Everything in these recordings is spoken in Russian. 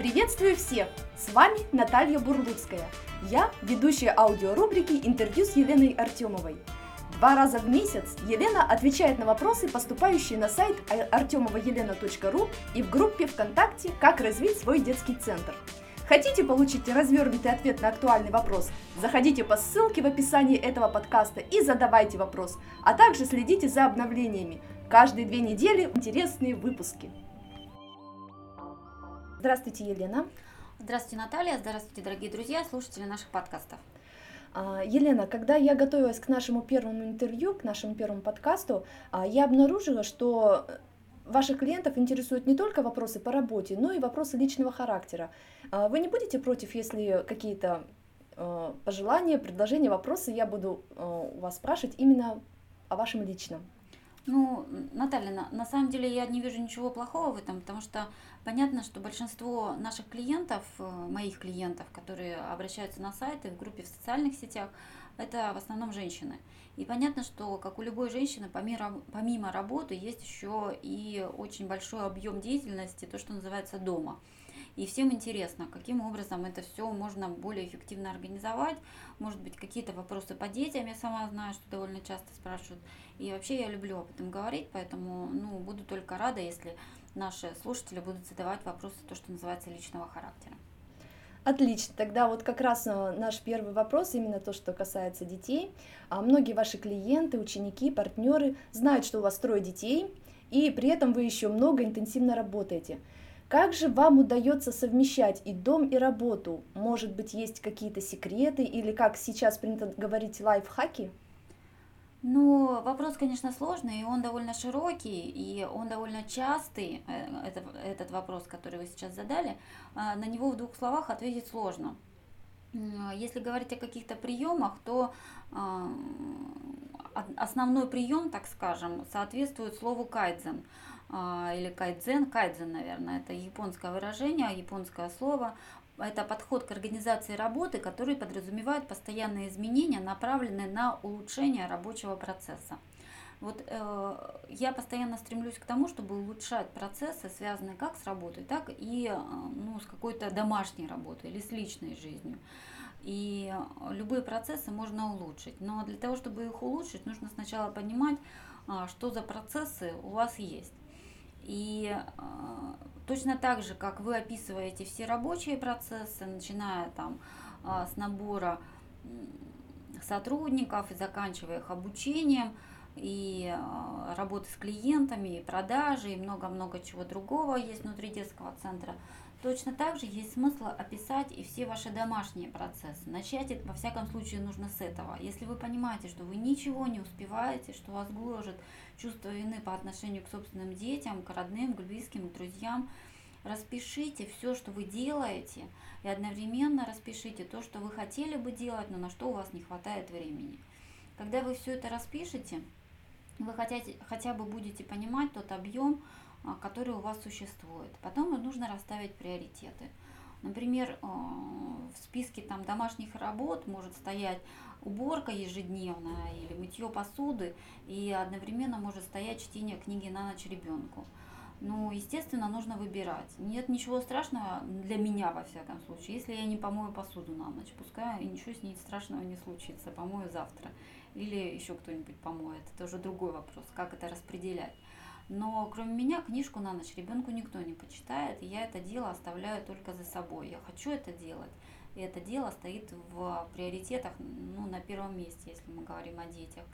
Приветствую всех! С вами Наталья Бурлуцкая. Я ведущая аудиорубрики «Интервью с Еленой Артемовой». Два раза в месяц Елена отвечает на вопросы, поступающие на сайт artemova.елена.ру и в группе ВКонтакте «Как развить свой детский центр». Хотите получить развернутый ответ на актуальный вопрос? Заходите по ссылке в описании этого подкаста и задавайте вопрос, а также следите за обновлениями. Каждые две недели интересные выпуски. Здравствуйте, Елена. Здравствуйте, Наталья. Здравствуйте, дорогие друзья, слушатели наших подкастов. А, Елена, когда я готовилась к нашему первому интервью, к нашему первому подкасту, а, я обнаружила, что ваших клиентов интересуют не только вопросы по работе, но и вопросы личного характера. А, вы не будете против, если какие-то пожелания, предложения, вопросы я буду у вас спрашивать именно о вашем личном? Ну, Наталья, на, на самом деле я не вижу ничего плохого в этом, потому что понятно, что большинство наших клиентов, э, моих клиентов, которые обращаются на сайты, в группе в социальных сетях, это в основном женщины. И понятно, что, как у любой женщины, помимо, помимо работы есть еще и очень большой объем деятельности, то, что называется дома. И всем интересно, каким образом это все можно более эффективно организовать. Может быть, какие-то вопросы по детям, я сама знаю, что довольно часто спрашивают. И вообще я люблю об этом говорить, поэтому ну, буду только рада, если наши слушатели будут задавать вопросы, то, что называется, личного характера. Отлично, тогда вот как раз э, наш первый вопрос, именно то, что касается детей. А многие ваши клиенты, ученики, партнеры знают, что у вас трое детей, и при этом вы еще много интенсивно работаете. Как же вам удается совмещать и дом, и работу? Может быть, есть какие-то секреты или, как сейчас принято говорить, лайфхаки? Ну, вопрос, конечно, сложный, и он довольно широкий, и он довольно частый, э, это, этот вопрос, который вы сейчас задали, а, на него в двух словах ответить сложно. Если говорить о каких-то приемах, то а, основной прием, так скажем, соответствует слову кайдзен. А, или кайдзен, кайдзен, наверное, это японское выражение, японское слово. Это подход к организации работы, который подразумевает постоянные изменения, направленные на улучшение рабочего процесса. Вот э, я постоянно стремлюсь к тому, чтобы улучшать процессы, связанные как с работой, так и э, ну, с какой-то домашней работой или с личной жизнью. И любые процессы можно улучшить. Но для того, чтобы их улучшить, нужно сначала понимать, э, что за процессы у вас есть. И э, точно так же, как вы описываете все рабочие процессы, начиная там э, с набора сотрудников и заканчивая их обучением, и э, работы с клиентами, и продажи, и много-много чего другого есть внутри детского центра. Точно так же есть смысл описать и все ваши домашние процессы. Начать, во всяком случае, нужно с этого. Если вы понимаете, что вы ничего не успеваете, что вас гложет чувство вины по отношению к собственным детям, к родным, к близким, к друзьям, распишите все, что вы делаете, и одновременно распишите то, что вы хотели бы делать, но на что у вас не хватает времени. Когда вы все это распишете, вы хотя, хотя бы будете понимать тот объем, а, который у вас существует. Потом нужно расставить приоритеты. Например, а, в списке там, домашних работ может стоять уборка ежедневная или мытье посуды, и одновременно может стоять чтение книги на ночь ребенку. Ну, естественно, нужно выбирать. Нет ничего страшного для меня, во всяком случае, если я не помою посуду на ночь. Пускай ничего с ней страшного не случится, помою завтра. Или еще кто-нибудь помоет. Это уже другой вопрос, как это распределять. Но кроме меня книжку на ночь ребенку никто не почитает, и я это дело оставляю только за собой. Я хочу это делать, и это дело стоит в приоритетах ну, на первом месте, если мы говорим о детях.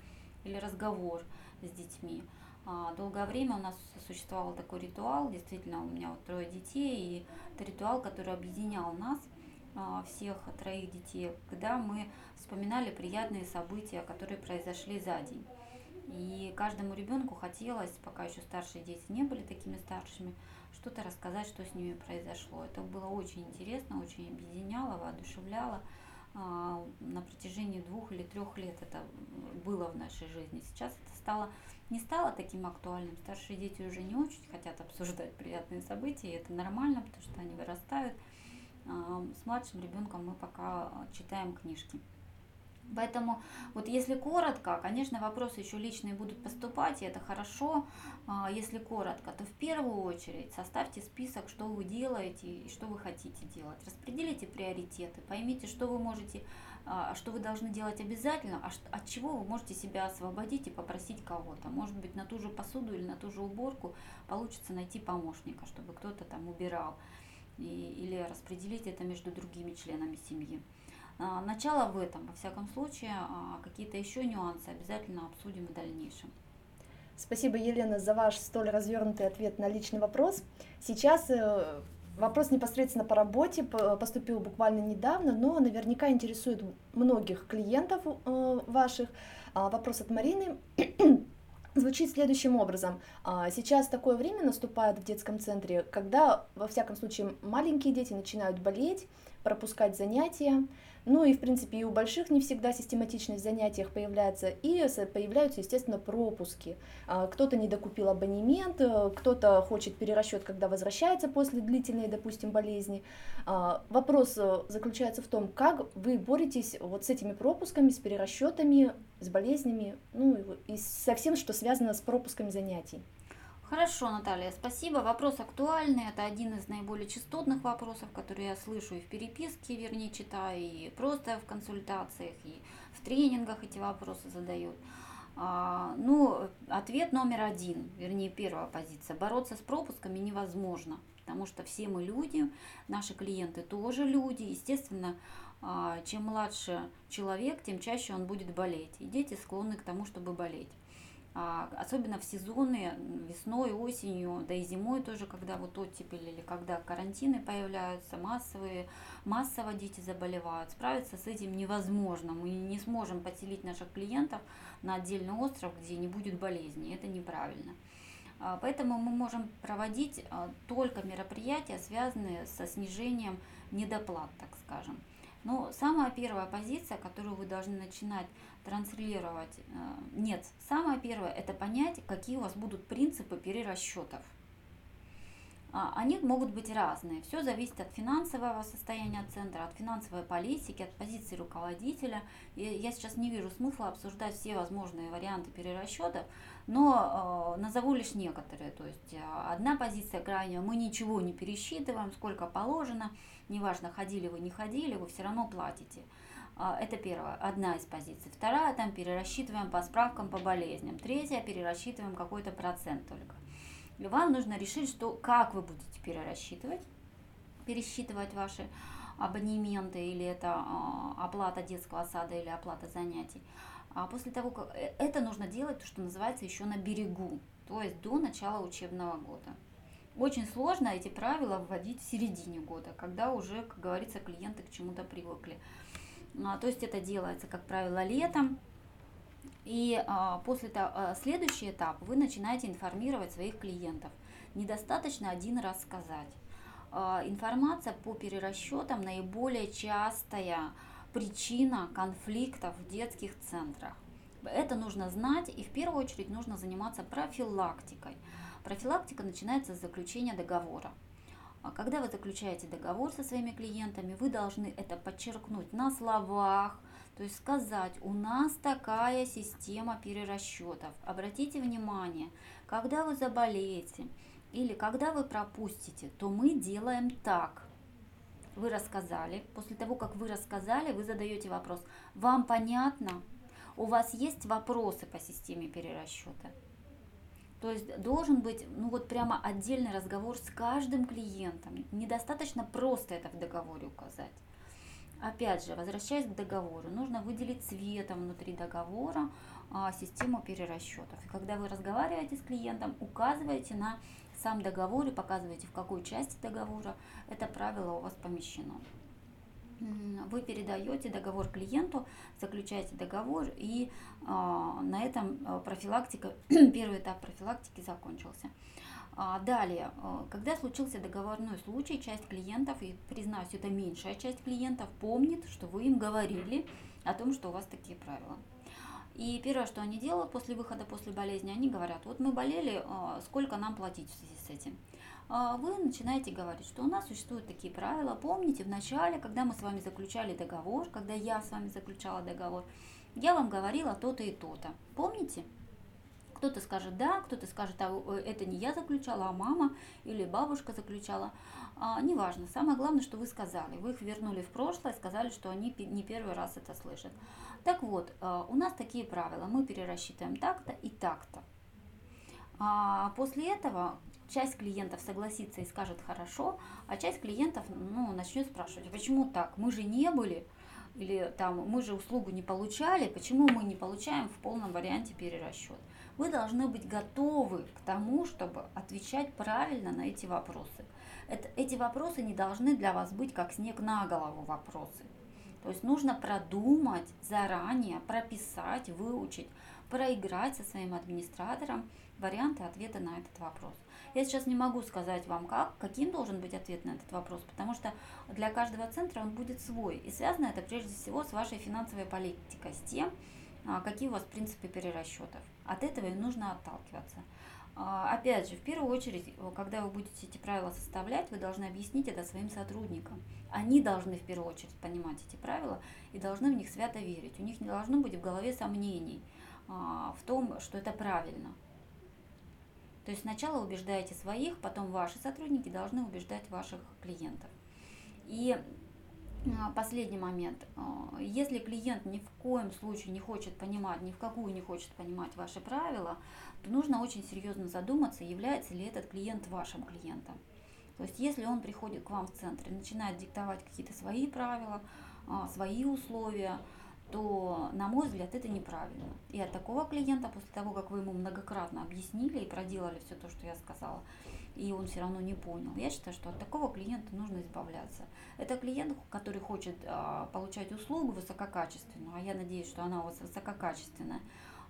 Или разговор с детьми. А, долгое время у нас существовал такой ритуал, действительно, у меня вот трое детей, и это ритуал, который объединял нас, а, всех троих детей, когда мы вспоминали приятные события, которые произошли за день. И каждому ребенку хотелось, пока еще старшие дети не были такими старшими, что-то рассказать, что с ними произошло. Это было очень интересно, очень объединяло, воодушевляло. А, на протяжении двух или трех лет это было в нашей жизни. Сейчас это стало, не стало таким актуальным. Старшие дети уже не очень хотят обсуждать приятные события, и это нормально, потому что они вырастают. А, с младшим ребенком мы пока читаем книжки. Поэтому вот если коротко, конечно, вопросы еще личные будут поступать, и это хорошо. А, если коротко, то в первую очередь составьте список, что вы делаете и что вы хотите делать. Распределите приоритеты, поймите, что вы можете, а, что вы должны делать обязательно, а от чего вы можете себя освободить и попросить кого-то. Может быть, на ту же посуду или на ту же уборку получится найти помощника, чтобы кто-то там убирал. И, или распределить это между другими членами семьи. А, начало в этом, во всяком случае, а, какие-то еще нюансы обязательно обсудим в дальнейшем. Спасибо, Елена, за ваш столь развернутый ответ на личный вопрос. Сейчас э, вопрос непосредственно по работе поступил буквально недавно, но наверняка интересует многих клиентов э, ваших. А, вопрос от Марины звучит следующим образом. Сейчас такое время наступает в детском центре, когда, во всяком случае, маленькие дети начинают болеть, пропускать занятия, ну и, в принципе, и у больших не всегда систематичность в занятиях появляется, и появляются, естественно, пропуски. А, кто-то не докупил абонемент, э, кто-то хочет перерасчет, когда возвращается после длительной, допустим, болезни. А, вопрос э, заключается в том, как вы боретесь вот с этими пропусками, с перерасчетами, с болезнями, ну и со всем, что связано с пропусками занятий. Хорошо, Наталья, спасибо. Вопрос актуальный. Это один из наиболее частотных вопросов, которые я слышу и в переписке, вернее, читаю, и просто в консультациях, и в тренингах эти вопросы задают. А, ну, ответ номер один, вернее, первая позиция. Бороться с пропусками невозможно, потому что все мы люди, наши клиенты тоже люди. Естественно, а, чем младше человек, тем чаще он будет болеть. И дети склонны к тому, чтобы болеть. А, особенно в сезоны, весной, осенью, да и зимой тоже, когда вот оттепель или когда карантины появляются, массовые, массово дети заболевают. Справиться с этим невозможно. Мы не сможем поселить наших клиентов на отдельный остров, где не будет болезни. Это неправильно. А, поэтому мы можем проводить а, только мероприятия, связанные со снижением недоплат, так скажем. Но самая первая позиция, которую вы должны начинать транслировать, э, нет, самое первое это понять, какие у вас будут принципы перерасчетов. А, они могут быть разные. Все зависит от финансового состояния центра, от финансовой политики, от позиции руководителя. Я сейчас не вижу смысла обсуждать все возможные варианты перерасчетов, но э, назову лишь некоторые. То есть э, одна позиция крайняя, мы ничего не пересчитываем, сколько положено, неважно, ходили вы, не ходили, вы все равно платите. Э, это первая, одна из позиций. Вторая, там перерасчитываем по справкам по болезням. Третья, перерасчитываем какой-то процент только. И вам нужно решить, что, как вы будете перерасчитывать, пересчитывать ваши абонементы или это э, оплата детского сада или оплата занятий. А после того, как э, это нужно делать, то, что называется еще на берегу, то есть до начала учебного года. Очень сложно эти правила вводить в середине года, когда уже, как говорится, клиенты к чему-то привыкли. А, то есть это делается, как правило, летом. И а, после того, а, следующий этап вы начинаете информировать своих клиентов. Недостаточно один раз сказать. А, информация по перерасчетам наиболее частая причина конфликтов в детских центрах. Это нужно знать и в первую очередь нужно заниматься профилактикой. Профилактика начинается с заключения договора. А когда вы заключаете договор со своими клиентами, вы должны это подчеркнуть на словах, то есть сказать, у нас такая система перерасчетов. Обратите внимание, когда вы заболеете или когда вы пропустите, то мы делаем так вы рассказали. После того, как вы рассказали, вы задаете вопрос. Вам понятно? У вас есть вопросы по системе перерасчета? То есть должен быть, ну вот прямо отдельный разговор с каждым клиентом. Недостаточно просто это в договоре указать. Опять же, возвращаясь к договору, нужно выделить цветом внутри договора а, систему перерасчетов. И когда вы разговариваете с клиентом, указывайте на сам договор и показываете, в какой части договора это правило у вас помещено. Вы передаете договор клиенту, заключаете договор, и э, на этом а, профилактика, первый этап профилактики закончился. А далее, когда случился договорной случай, часть клиентов, и признаюсь, это меньшая часть клиентов, помнит, что вы им говорили о том, что у вас такие правила. И первое, что они делают после выхода, после болезни, они говорят, вот мы болели, а, сколько нам платить в связи с этим? а, вы начинаете говорить, что у нас существуют такие правила. Помните, в начале, когда мы с вами заключали договор, когда я с вами заключала договор, я вам говорила то-то и то-то. Помните? Кто-то скажет да, кто-то скажет, а э, это не я заключала, а мама или бабушка заключала. А, неважно. Самое главное, что вы сказали. Вы их вернули в прошлое, сказали, что они не первый раз это слышат. Так вот, а, у нас такие правила. Мы перерасчитываем так-то и так-то. А после этого часть клиентов согласится и скажет хорошо, а часть клиентов ну, начнет спрашивать, «А почему так? Мы же не были, или там мы же услугу не получали, почему мы не получаем в полном варианте перерасчет? Вы должны быть готовы к тому, чтобы отвечать правильно на эти вопросы. Это, эти вопросы не должны для вас быть как снег на голову вопросы. То есть нужно продумать заранее, прописать, выучить, проиграть со своим администратором варианты ответа на этот вопрос. Я сейчас не могу сказать вам, как, каким должен быть ответ на этот вопрос, потому что для каждого центра он будет свой. И связано это прежде всего с вашей финансовой политикой, с тем, а, какие у вас принципы перерасчетов. От этого и нужно отталкиваться. А, опять же, в первую очередь, когда вы будете эти правила составлять, вы должны объяснить это своим сотрудникам. Они должны в первую очередь понимать эти правила и должны в них свято верить. У них не должно быть в голове сомнений а, в том, что это правильно. То есть сначала убеждаете своих, потом ваши сотрудники должны убеждать ваших клиентов. И последний момент. А, если клиент ни в коем случае не хочет понимать, ни в какую не хочет понимать ваши правила, то нужно очень серьезно задуматься, является ли этот клиент вашим клиентом. То есть если он приходит к вам в центр и начинает диктовать какие-то свои правила, а, свои условия, то, на мой взгляд, это неправильно. И от такого клиента, после того, как вы ему многократно объяснили и проделали все то, что я сказала, и он все равно не понял, я считаю, что от такого клиента нужно избавляться. Это клиент, который хочет а, получать услугу высококачественную, а я надеюсь, что она у вас высококачественная,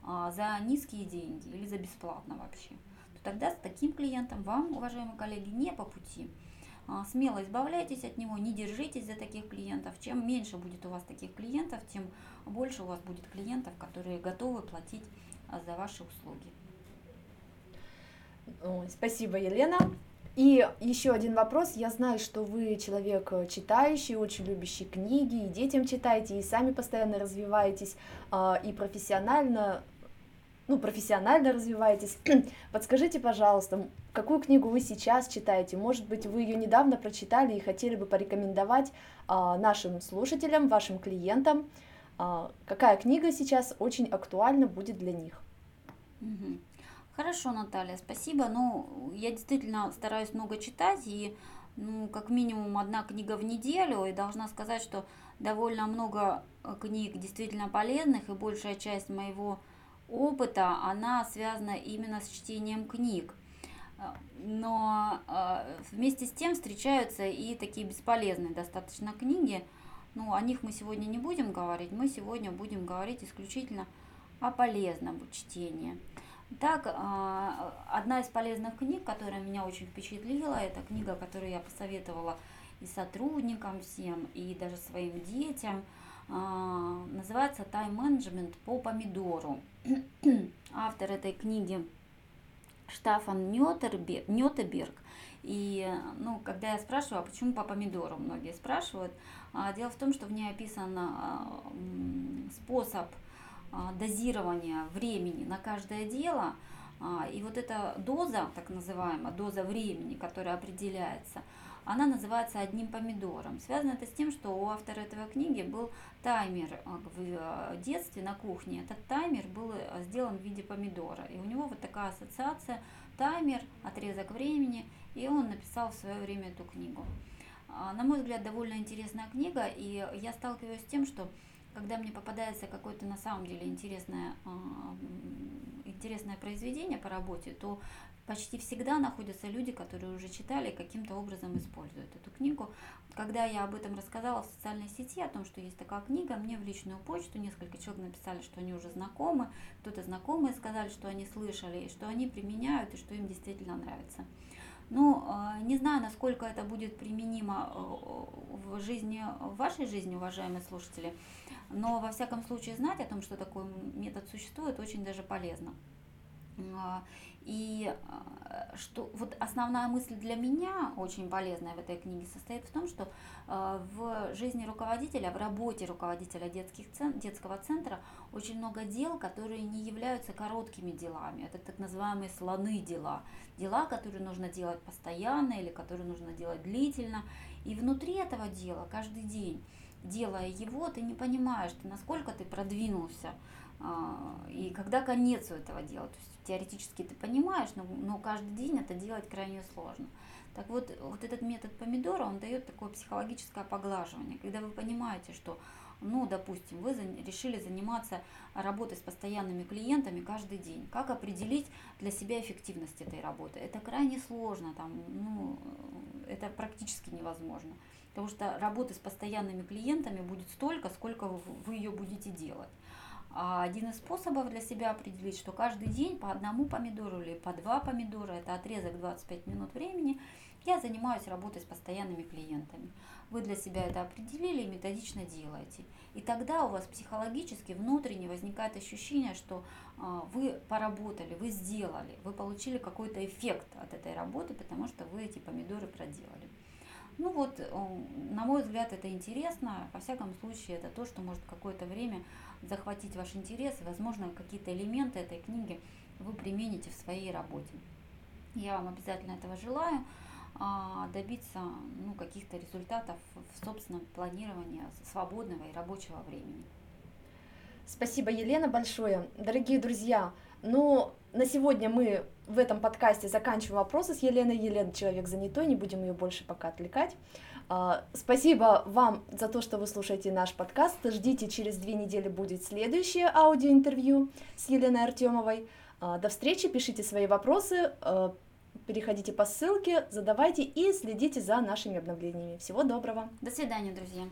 а, за низкие деньги или за бесплатно вообще. То тогда с таким клиентом вам, уважаемые коллеги, не по пути. А, смело избавляйтесь от него, не держитесь за таких клиентов. Чем меньше будет у вас таких клиентов, тем больше у вас будет клиентов, которые готовы платить за ваши услуги. Спасибо, Елена. И еще один вопрос. Я знаю, что вы человек э, читающий, очень любящий книги, и детям читаете, и сами постоянно развиваетесь, а, и профессионально ну, профессионально развиваетесь. Подскажите, пожалуйста, какую книгу вы сейчас читаете? Может быть, вы ее недавно прочитали и хотели бы порекомендовать а, нашим слушателям, вашим клиентам? А, какая книга сейчас очень актуальна будет для них? Хорошо, Наталья, спасибо. Ну, я действительно стараюсь много читать, и ну, как минимум одна книга в неделю, и должна сказать, что довольно много э, книг действительно полезных, и большая часть моего опыта, она связана именно с чтением книг. Но э, вместе с тем встречаются и такие бесполезные достаточно книги. Ну, о них мы сегодня не будем говорить, мы сегодня будем говорить исключительно о полезном чтении. Так, э, одна из полезных книг, которая меня очень впечатлила, это книга, которую я посоветовала и сотрудникам всем, и даже своим детям – а, называется «Тайм-менеджмент по помидору». Автор этой книги Штафан Нётеберг. И ну, когда я спрашиваю, а почему по помидору, многие спрашивают, а, дело в том, что в ней описан а, способ дозирования времени на каждое дело, и вот эта доза, так называемая, доза времени, которая определяется – она называется «Одним помидором». Связано это с тем, что у автора этого книги был таймер а, в э, детстве на кухне. Этот таймер был э, сделан в виде помидора. И у него вот такая ассоциация таймер, отрезок времени, и он написал в свое время эту книгу. А, на мой взгляд, довольно интересная книга, и я сталкиваюсь с тем, что когда мне попадается какое-то на самом деле интересное, а, интересное произведение по работе, то почти всегда находятся люди, которые уже читали и каким-то образом используют эту книгу. Когда я об этом рассказала в социальной сети, о том, что есть такая книга, мне в личную почту несколько человек написали, что они уже знакомы, кто-то знакомые сказали, что они слышали, и что они применяют, и что им действительно нравится. Ну, а, не знаю, насколько это будет применимо э, в жизни, в вашей жизни, уважаемые слушатели, но во всяком случае знать о том, что такой метод существует, очень даже полезно. А, и а, что вот основная мысль для меня очень полезная в этой книге состоит в том, что а, в жизни руководителя, в работе руководителя детских цен, детского центра очень много дел, которые не являются короткими делами. Это так называемые слоны дела. Дела, которые нужно делать постоянно или которые нужно делать длительно. И внутри этого дела каждый день, делая его, ты не понимаешь, ты насколько ты продвинулся и когда конец у этого дела. То есть теоретически ты понимаешь, но, но каждый день это делать крайне сложно. Так вот, вот этот метод помидора, он дает такое психологическое поглаживание, когда вы понимаете, что, ну, допустим, вы решили заниматься работой с постоянными клиентами каждый день. Как определить для себя эффективность этой работы? Это крайне сложно, там, ну, это практически невозможно. Потому что работы с постоянными клиентами будет столько, сколько вы ее будете делать. А один из способов для себя определить, что каждый день по одному помидору или по два помидора, это отрезок 25 минут времени, я занимаюсь работой с постоянными клиентами. Вы для себя это определили и методично делаете. И тогда у вас психологически, внутренне возникает ощущение, что а, вы поработали, вы сделали, вы получили какой-то эффект от этой работы, потому что вы эти помидоры проделали. Ну вот, на мой взгляд, это интересно. Во всяком случае, это то, что может какое-то время захватить ваш интерес, и, возможно, какие-то элементы этой книги вы примените в своей работе. Я вам обязательно этого желаю, а, добиться ну, каких-то результатов в собственном планировании свободного и рабочего времени. Спасибо, Елена, большое. Дорогие друзья, ну, на сегодня мы в этом подкасте заканчиваем вопросы с Еленой. Елена человек занятой, не будем ее больше пока отвлекать. А, спасибо вам за то, что вы слушаете наш подкаст. Ждите, через две недели будет следующее аудиоинтервью с Еленой Артемовой. А, до встречи, пишите свои вопросы, а, переходите по ссылке, задавайте и следите за нашими обновлениями. Всего доброго. До свидания, друзья.